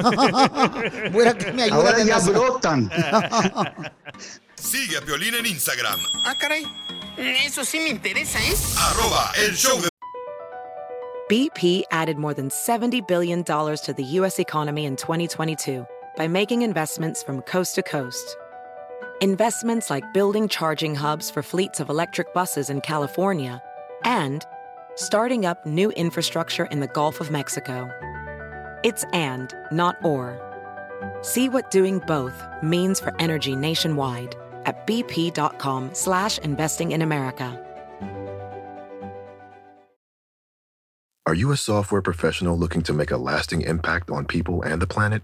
Voy [LAUGHS] a que me ayuden Ahora ya eso. brotan. [LAUGHS] Sigue a Piolín en Instagram, Ah, caray. Eso sí me interesa, ¿eh? arroba el show de BP added more than $70 billion to the U.S. economy in 2022 by making investments from coast to coast. Investments like building charging hubs for fleets of electric buses in California and starting up new infrastructure in the Gulf of Mexico. It's and, not or. See what doing both means for energy nationwide at bp.com slash investing in America. Are you a software professional looking to make a lasting impact on people and the planet?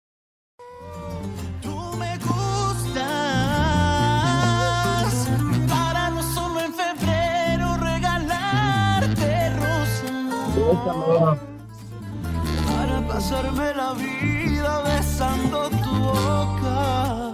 para pasarme la vida besando tu boca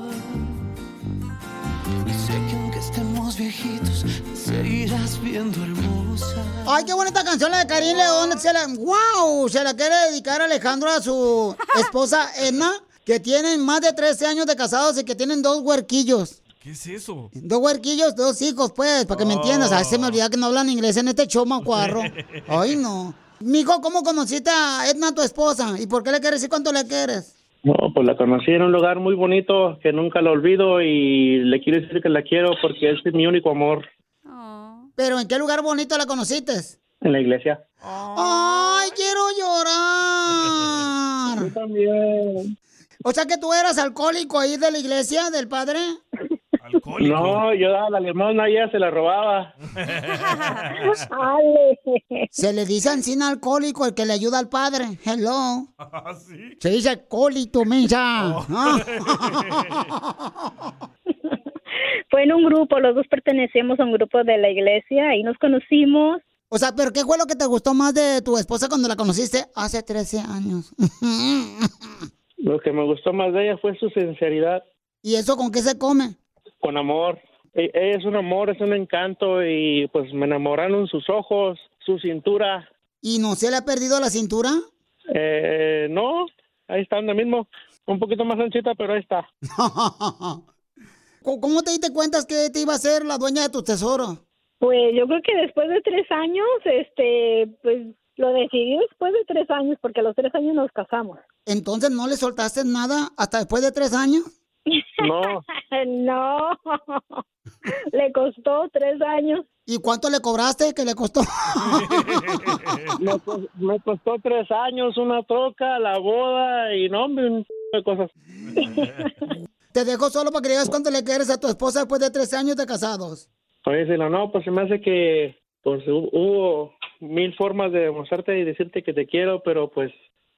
y sé que aunque estemos viejitos seguirás viendo hermosa Ay, qué bonita canción la de Karim León. Se la, wow, se la quiere dedicar Alejandro a su [LAUGHS] esposa Edna, que tienen más de 13 años de casados y que tienen dos huerquillos. ¿Qué es eso? Dos huerquillos, dos hijos, pues, para que me entiendas. A veces me olvida que no hablan inglés en este show, macuarro. [LAUGHS] Ay, no. Mijo, ¿cómo conociste a Edna, tu esposa? ¿Y por qué le quieres decir cuánto le quieres? No, pues la conocí en un lugar muy bonito que nunca lo olvido y le quiero decir que la quiero porque es mi único amor ¿Pero en qué lugar bonito la conociste? en la iglesia. ¡Ay, quiero llorar! [LAUGHS] Yo también. O sea que tú eras alcohólico ahí de la iglesia del padre. [LAUGHS] alcohólico. No, yo daba la limosna y ella se la robaba. [LAUGHS] Se le dice ancina alcohólico el que le ayuda al padre. Hello. Ah, ¿Sí? Se dice alcohólico, mensa. Oh. Ah. [LAUGHS] Fue en un grupo, los dos pertenecíamos a un grupo de la iglesia, ahí nos conocimos. O sea, ¿pero qué fue lo que te gustó más de tu esposa cuando la conociste hace 13 años? [LAUGHS] Lo que me gustó más de ella fue su sinceridad, ¿Y eso con qué se come? Con amor. E- Ella es un amor, es un encanto y pues me enamoraron sus ojos, su cintura. ¿Y no se le ha perdido la cintura? Eh, no, ahí está donde mismo. Un poquito más anchita, pero ahí está. [LAUGHS] ¿Cómo cómo te diste cuenta que te iba a ser la dueña de tu tesoro? Pues yo creo que después de tres años, este, pues lo decidí después de tres años, porque a los tres años nos casamos. Entonces, ¿no le soltaste nada hasta después de tres años? No. [LAUGHS] no, le costó tres años. ¿Y cuánto le cobraste que le costó? [LAUGHS] me, me costó tres años, una troca, la boda y no, hombre, un de cosas. [LAUGHS] Te dejo solo para que digas cuánto le quieres a tu esposa después de tres años de casados. Oye, si no, no, pues se me hace que pues hu- hubo mil formas de demostrarte y decirte que te quiero, pero pues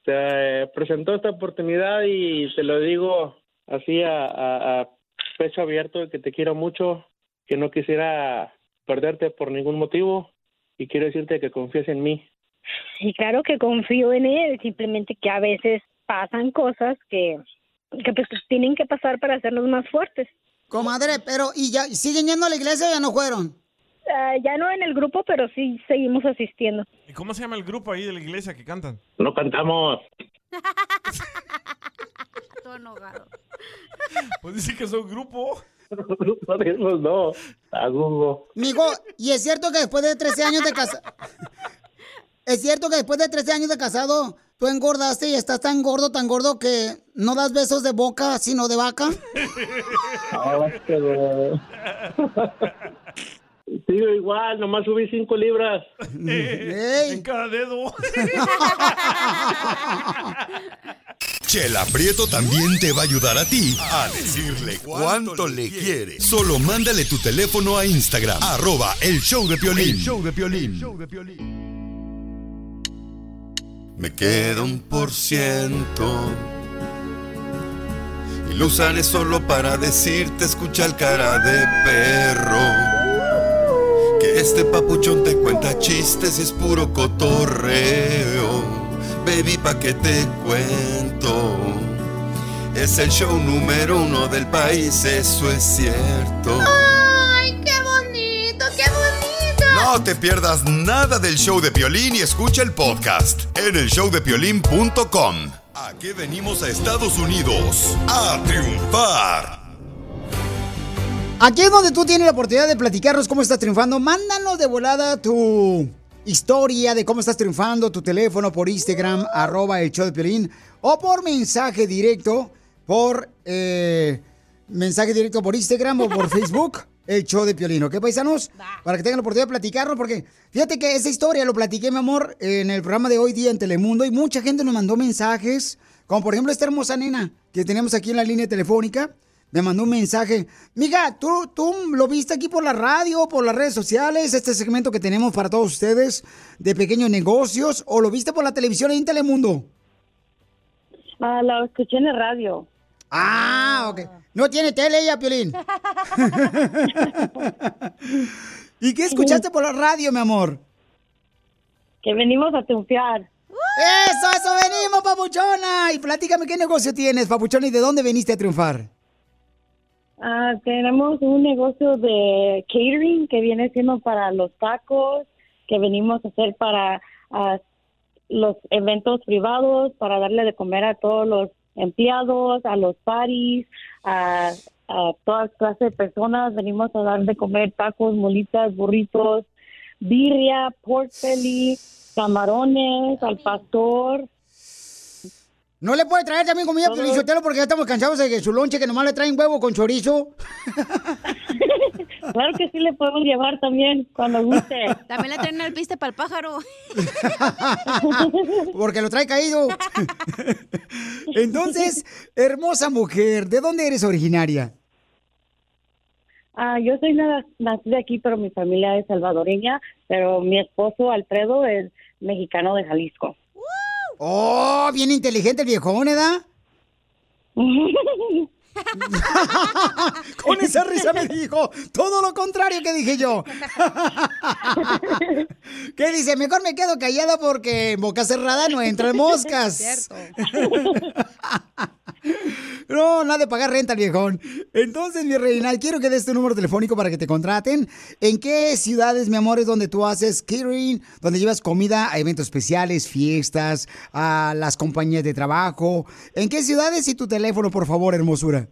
se presentó esta oportunidad y te lo digo así a, a- a pecho abierto que te quiero mucho, que no quisiera perderte por ningún motivo y quiero decirte que confíes en mí. Y claro que confío en él, simplemente que a veces pasan cosas que, que pues tienen que pasar para hacernos más fuertes. Comadre, pero ¿y ya siguen yendo a la iglesia o ya no fueron? Ah, ya no en el grupo, pero sí seguimos asistiendo. ¿Y cómo se llama el grupo ahí de la iglesia que cantan? No cantamos. [LAUGHS] Todo enojado. [LAUGHS] Pues dice que son grupo. [LAUGHS] Por eso no, a Google. Migo, ¿y es cierto que después de 13 años de casado... ¿Es cierto que después de 13 años de casado tú engordaste y estás tan gordo, tan gordo que no das besos de boca, sino de vaca? [LAUGHS] Sigo igual, nomás subí cinco libras. [LAUGHS] En cada dedo. [LAUGHS] Chela Prieto también te va a ayudar a ti a decirle cuánto le quiere. Solo mándale tu teléfono a Instagram, arroba el show de Piolín. El show de Piolín. Me queda un por ciento y lo usaré solo para decirte escucha el cara de perro. Que este papuchón te cuenta chistes y es puro cotorreo. Baby, pa' que te cuento. Es el show número uno del país, eso es cierto. ¡Ay, qué bonito, qué bonito! No te pierdas nada del show de Piolín y escucha el podcast en el showdepiolín.com. Aquí venimos a Estados Unidos a triunfar. Aquí es donde tú tienes la oportunidad de platicarnos cómo estás triunfando. Mándanos de volada tu historia de cómo estás triunfando, tu teléfono por Instagram, arroba el show de Piolín, o por mensaje directo, por eh, mensaje directo por Instagram o por [LAUGHS] Facebook, el show de Piolín, ¿ok, paisanos? Para que tengan la oportunidad de platicarnos, porque fíjate que esa historia lo platiqué, mi amor, en el programa de hoy día en Telemundo, y mucha gente nos mandó mensajes, como por ejemplo esta hermosa nena que tenemos aquí en la línea telefónica, me mandó un mensaje. Miga, ¿tú, tú lo viste aquí por la radio, por las redes sociales, este segmento que tenemos para todos ustedes de pequeños negocios, o lo viste por la televisión en Telemundo? Ah, la escuché en el radio. Ah, ok. No tiene tele ella, Piolín. [LAUGHS] ¿Y qué escuchaste por la radio, mi amor? Que venimos a triunfar. ¡Eso, eso venimos, papuchona! Y platícame qué negocio tienes, papuchona, y de dónde veniste a triunfar. Ah, tenemos un negocio de catering que viene siendo para los tacos, que venimos a hacer para los eventos privados, para darle de comer a todos los empleados, a los parties, a, a todas clases de personas. Venimos a dar de comer tacos, molitas, burritos, birria, pork belly, camarones, al pastor. ¿No le puede traer también comida Sotelo porque ya estamos cansados de que su lonche que nomás le traen huevo con chorizo? [LAUGHS] Claro que sí le podemos llevar también cuando guste. También le traen el piste para el pájaro. [LAUGHS] Porque lo trae caído. [LAUGHS] Entonces, hermosa mujer, ¿de dónde eres originaria? Ah, yo soy na- nacida aquí, pero mi familia es salvadoreña, pero mi esposo Alfredo es mexicano de Jalisco. Oh, bien inteligente el viejón, ¿edad? [LAUGHS] Con esa risa me dijo todo lo contrario que dije yo. [LAUGHS] ¿Qué dice? Mejor me quedo callada porque en boca cerrada no entran moscas. [LAUGHS] No, nada de pagar renta, viejón. Entonces, mi reina, quiero que des tu número telefónico para que te contraten. ¿En qué ciudades, mi amor, es donde tú haces catering, donde llevas comida a eventos especiales, fiestas, a las compañías de trabajo? ¿En qué ciudades y tu teléfono, por favor, hermosura?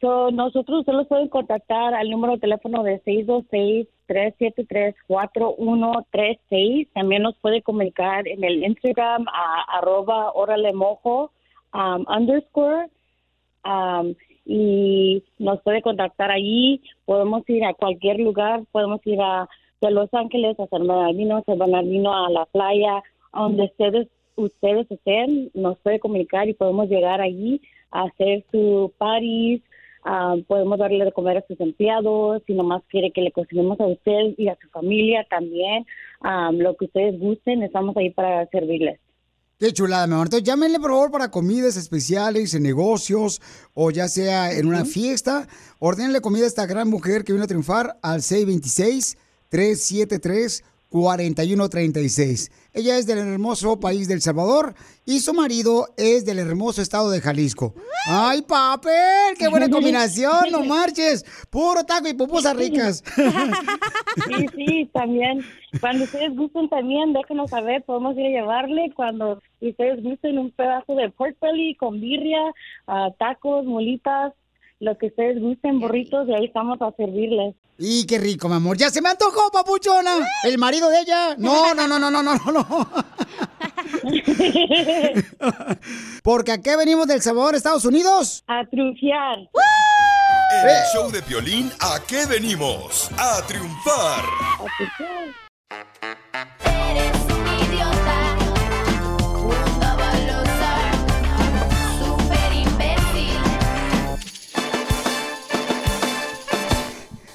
So, nosotros solo pueden contactar al número de teléfono de 626-373-4136. También nos puede comunicar en el Instagram a arroba órale mojo um, underscore um, y nos puede contactar allí. Podemos ir a cualquier lugar, podemos ir a de Los Ángeles a San Bernardino, San Bernardino a la playa, donde ustedes ustedes estén, nos puede comunicar y podemos llegar allí a hacer su parties, ah, podemos darle de comer a sus empleados, si nomás quiere que le cocinemos a usted y a su familia también, ah, lo que ustedes gusten, estamos ahí para servirles. Qué chulada, mi amor. Entonces, llámenle, por favor, para comidas especiales, en negocios, o ya sea en una fiesta. Ordenle comida a esta gran mujer que vino a triunfar al 626-373-4136. Ella es del hermoso país del Salvador y su marido es del hermoso estado de Jalisco. ¡Ay, papel! ¡Qué buena combinación! ¡No marches! Puro taco y pupusas ricas. [LAUGHS] Sí, sí, también. Cuando ustedes gusten también, déjenos saber, podemos ir a llevarle. Cuando ustedes gusten un pedazo de pork belly con birria, ah, tacos, molitas, lo que ustedes gusten, burritos, y ahí estamos a servirles. ¡Y qué rico, mi amor! ¡Ya se me antojó, papuchona! ¿El marido de ella? No, no, no, no, no, no, no. [LAUGHS] Porque aquí venimos del Salvador, Estados Unidos. A triunfar. En el show de Piolín, ¿a qué venimos? A triunfar. Super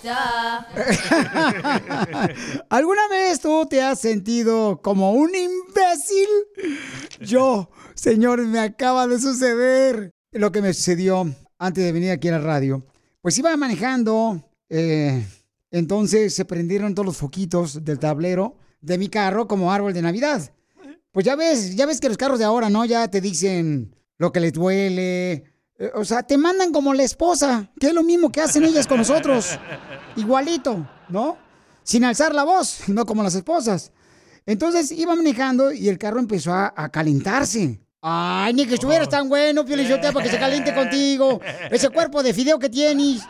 [LAUGHS] ¿Alguna vez tú te has sentido como un imbécil? Yo, señores, me acaba de suceder lo que me sucedió antes de venir aquí a la radio. Pues iba manejando, eh, entonces se prendieron todos los foquitos del tablero de mi carro como árbol de Navidad. Pues ya ves, ya ves que los carros de ahora, ¿no? Ya te dicen lo que les duele. Eh, O sea, te mandan como la esposa, que es lo mismo que hacen ellas con nosotros. [LAUGHS] Igualito, ¿no? Sin alzar la voz, [LAUGHS] no como las esposas. Entonces iba manejando y el carro empezó a, a calentarse. Ay, ni que estuvieras tan bueno, Pio Lizotero, para que se caliente contigo. Ese cuerpo de fideo que tienes.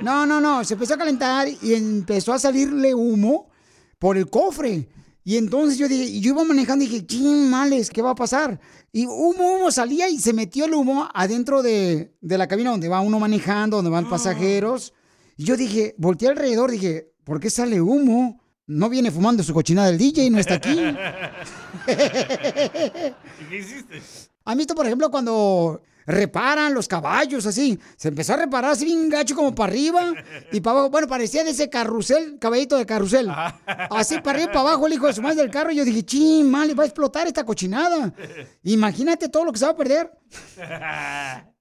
No, no, no, se empezó a calentar y empezó a salirle humo por el cofre. Y entonces yo dije, y yo iba manejando y dije, ching, males, ¿qué va a pasar? Y humo, humo salía y se metió el humo adentro de, de la cabina donde va uno manejando, donde van pasajeros. Y yo dije, volteé alrededor, dije, ¿por qué sale humo? No viene fumando su cochinada del DJ, no está aquí. [LAUGHS] ¿Y qué hiciste? ¿Han visto, por ejemplo, cuando reparan los caballos así? Se empezó a reparar así bien gacho como para arriba y para abajo. Bueno, parecía de ese carrusel, caballito de carrusel. Así para arriba y para abajo el hijo de su madre del carro. Y yo dije, ching, mal, va a explotar esta cochinada. Imagínate todo lo que se va a perder.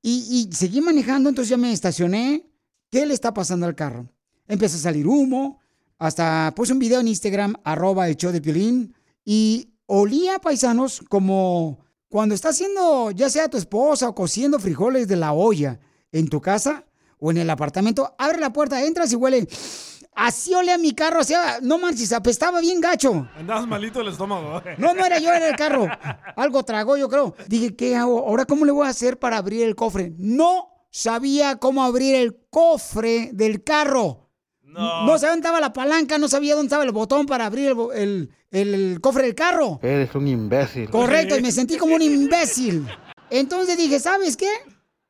Y, y seguí manejando, entonces ya me estacioné. ¿Qué le está pasando al carro? Empieza a salir humo. Hasta puse un video en Instagram, arroba el show de Piolín. Y olía, paisanos, como cuando está haciendo, ya sea tu esposa o cociendo frijoles de la olla en tu casa o en el apartamento, abre la puerta, entras y huele. Así olía mi carro, o sea, no manches, apestaba bien gacho. Andabas malito el estómago. No, no era yo, era el carro. Algo tragó, yo creo. Dije, ¿qué hago? ¿Ahora cómo le voy a hacer para abrir el cofre? No sabía cómo abrir el cofre del carro. No. sabía dónde estaba la palanca, no sabía dónde estaba el botón para abrir el- el- el cofre del carro. Eres un imbécil. Correcto, y me sentí como un imbécil. Entonces dije, ¿sabes qué?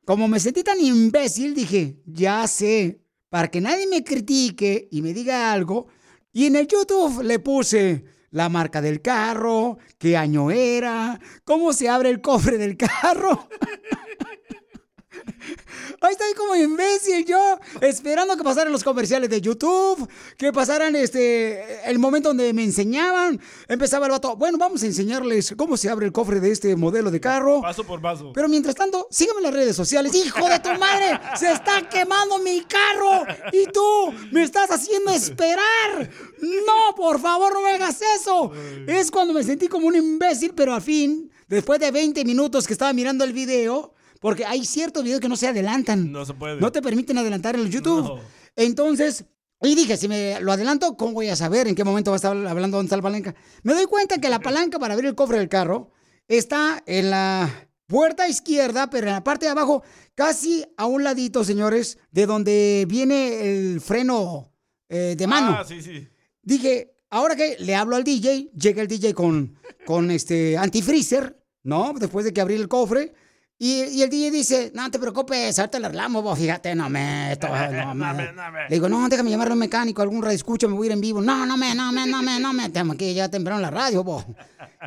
Como me sentí tan imbécil, dije, ya sé, para que nadie me critique y me diga algo. Y en el YouTube le puse la marca del carro, qué año era, cómo se abre el cofre del carro. [LAUGHS] Ahí está ahí como imbécil yo, esperando que pasaran los comerciales de YouTube, que pasaran este el momento donde me enseñaban. Empezaba el vato, bueno, vamos a enseñarles cómo se abre el cofre de este modelo de carro. Paso por paso. Pero mientras tanto, sígueme en las redes sociales. ¡Hijo de tu madre! ¡Se está quemando mi carro! ¡Y tú me estás haciendo esperar! ¡No, por favor, no me hagas eso! Es cuando me sentí como un imbécil, pero al fin, después de 20 minutos que estaba mirando el video, porque hay ciertos videos que no se adelantan. No se puede. No te permiten adelantar en el YouTube. Entonces, y dije, si me lo adelanto, ¿cómo voy a saber en qué momento va a estar hablando dónde está la palanca? Me doy cuenta que la palanca para abrir el cofre del carro está en la puerta izquierda, pero en la parte de abajo, casi a un ladito, señores, de donde viene el freno eh, de mano. Ah, sí, sí. Dije, ahora que le hablo al DJ, llega el DJ con, con este antifreezer, ¿no? Después de que abrí el cofre. Y, y el DJ dice, no te preocupes, ahorita le arreglamos, vos, fíjate, no me, esto, [LAUGHS] no me. Le digo, no, déjame llamar a un mecánico, algún radio escucha, me voy a ir en vivo. No, no me, no me, no me, no me, tengo que ya temprano en la radio, vos.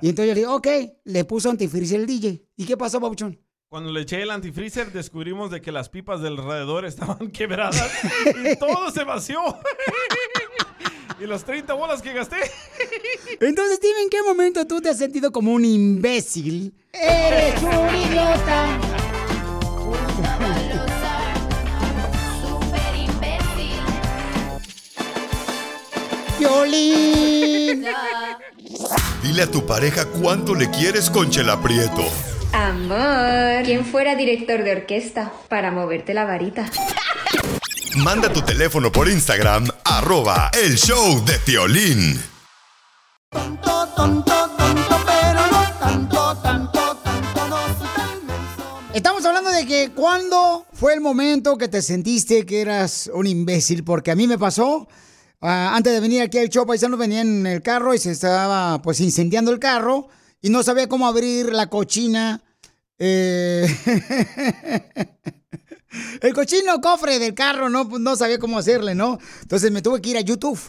Y entonces yo le digo, ok, le puso antifreezer el DJ. ¿Y qué pasó, Pabuchón? Cuando le eché el antifreezer, descubrimos de que las pipas del alrededor estaban [LAUGHS] quebradas y todo se vació. [LAUGHS] y las 30 bolas que gasté. Entonces dime en qué momento tú te has sentido como un imbécil. ¡Eres un idiota! Violín. Dile a tu pareja cuánto le quieres con Chela Prieto. Amor, ¿quién fuera director de orquesta para moverte la varita? Manda tu teléfono por Instagram, arroba el show de Piolín. Tonto, tonto, de que cuando fue el momento que te sentiste que eras un imbécil, porque a mí me pasó. ah, antes de venir aquí al show, paisano venía en el carro y se estaba pues incendiando el carro y no sabía cómo abrir la cochina. eh, [LAUGHS] el cochino cofre del carro, no, Pues, no sabía cómo hacerle, ¿no? Entonces me tuve que ir a YouTube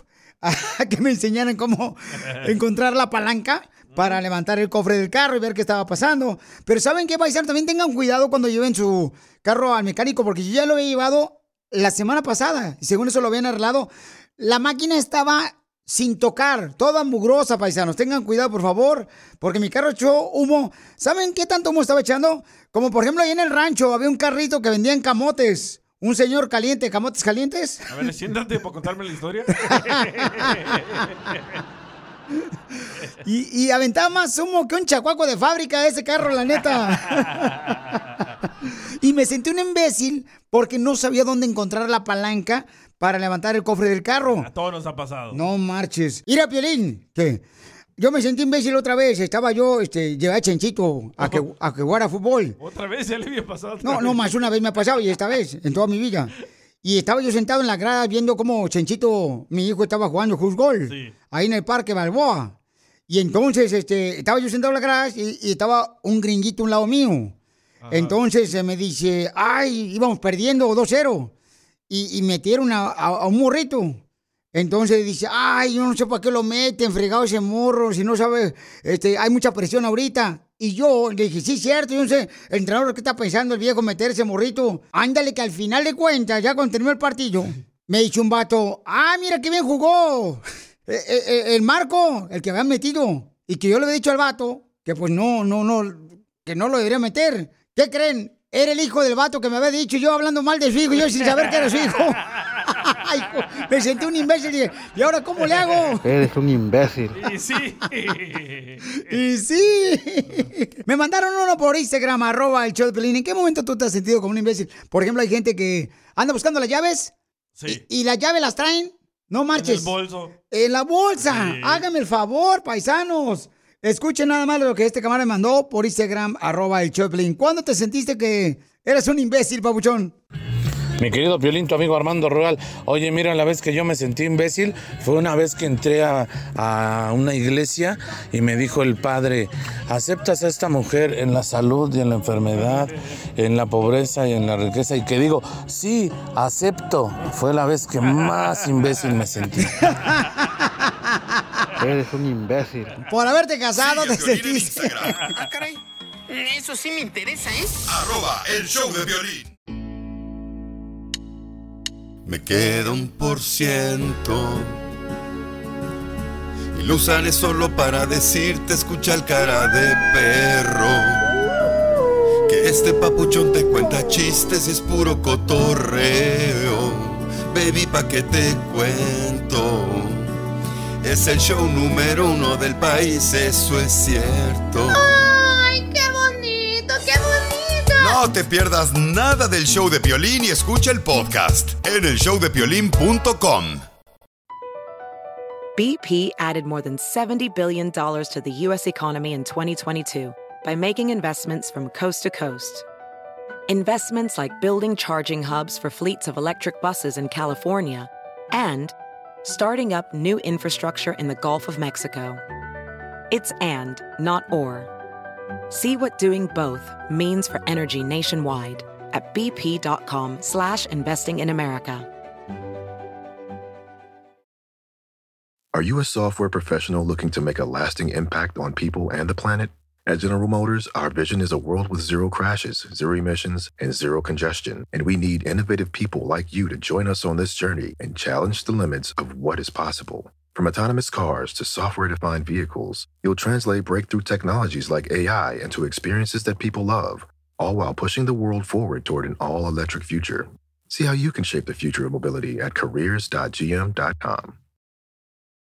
a [LAUGHS] que me enseñaran cómo [LAUGHS] encontrar la palanca para levantar el cofre del carro y ver qué estaba pasando. Pero ¿saben qué, paisano? También tengan cuidado cuando lleven su carro al mecánico, porque yo ya lo había llevado la semana pasada y según eso lo habían arreglado. La máquina estaba sin tocar, toda mugrosa, paisanos. Tengan cuidado, por favor, porque mi carro echó humo. ¿Saben qué tanto humo estaba echando? Como por ejemplo ahí en el rancho había un carrito que vendían camotes. Un señor caliente, camotes calientes. A ver, siéntate para contarme la historia. [LAUGHS] Y, y aventaba más humo que un chacuaco de fábrica ese carro, la neta. y me sentí un imbécil porque no sabía dónde encontrar la palanca para levantar el cofre del carro. A todos nos ha pasado. No marches. Mira, Piolín, que yo me sentí imbécil otra vez. Estaba yo, este, llevé a Chenchito a que, a que jugara fútbol. Otra vez ya le había pasado. No, no, más una vez me ha pasado y esta vez, en toda mi vida. Y estaba yo sentado en la grada viendo cómo Chenchito, mi hijo, estaba jugando fútbol. Ahí en el parque Balboa. Y entonces, este, estaba yo sentado en la grada y, y estaba un gringuito a un lado mío. Entonces eh, me dice, ay, íbamos perdiendo 2-0. Y, y metieron a, a- a un morrito. Entonces dice, ay, yo no sé para qué lo meten, fregado ese morro, si no sabe, este, hay mucha presión ahorita. Y yo le dije, sí, cierto, yo no sé, el entrenador, ¿qué está pensando el viejo meter ese morrito? Ándale, que al final de cuentas, ya cuando terminó el partido, me dice un vato, ah, mira qué bien jugó. Eh, eh, el Marco, el que habían metido. Y que yo le había dicho al vato que pues no, no, no, que no lo debería meter. ¿Qué creen? Era el hijo del vato que me había dicho yo hablando mal de su hijo, yo sin saber que era su hijo. [LAUGHS] Ay, me sentí un imbécil y dije, ¿y ahora cómo le hago? Eres un imbécil. Y sí. Y sí. Me mandaron uno por Instagram, arroba el show de Pelín. ¿En qué momento tú te has sentido como un imbécil? Por ejemplo, hay gente que anda buscando las llaves Sí. y las llaves las traen. No marches. En el bolso. En la bolsa. Sí. Hágame el favor, paisanos. Escuchen nada más lo que este camarada me mandó por Instagram, arroba el Choplin. ¿Cuándo te sentiste que eras un imbécil, papuchón? Mi querido Piolín, tu amigo Armando Rural. Oye, mira, la vez que yo me sentí imbécil fue una vez que entré a, a una iglesia y me dijo el padre, ¿aceptas a esta mujer en la salud y en la enfermedad, en la pobreza y en la riqueza? Y que digo, sí, acepto. Fue la vez que más imbécil me sentí. Eres un imbécil. Por haberte casado Sigue te sentiste. Ah, caray. Eso sí me interesa, ¿eh? Arroba el show de violín. Me queda un por ciento. Y lo usaré solo para decirte, escucha el cara de perro. Que este papuchón te cuenta chistes y es puro cotorreo. Baby, pa' que te cuento. Es el show número uno del país, eso es cierto. No te pierdas nada del show de Piolín y escucha el podcast en el showdepiolín.com. BP added more than $70 billion to the U.S. economy in 2022 by making investments from coast to coast. Investments like building charging hubs for fleets of electric buses in California and starting up new infrastructure in the Gulf of Mexico. It's and, not or. See what doing both means for energy nationwide at bp.com slash investing in America. Are you a software professional looking to make a lasting impact on people and the planet? At General Motors, our vision is a world with zero crashes, zero emissions, and zero congestion. And we need innovative people like you to join us on this journey and challenge the limits of what is possible. From autonomous cars to software defined vehicles, you'll translate breakthrough technologies like AI into experiences that people love, all while pushing the world forward toward an all electric future. See how you can shape the future of mobility at careers.gm.com.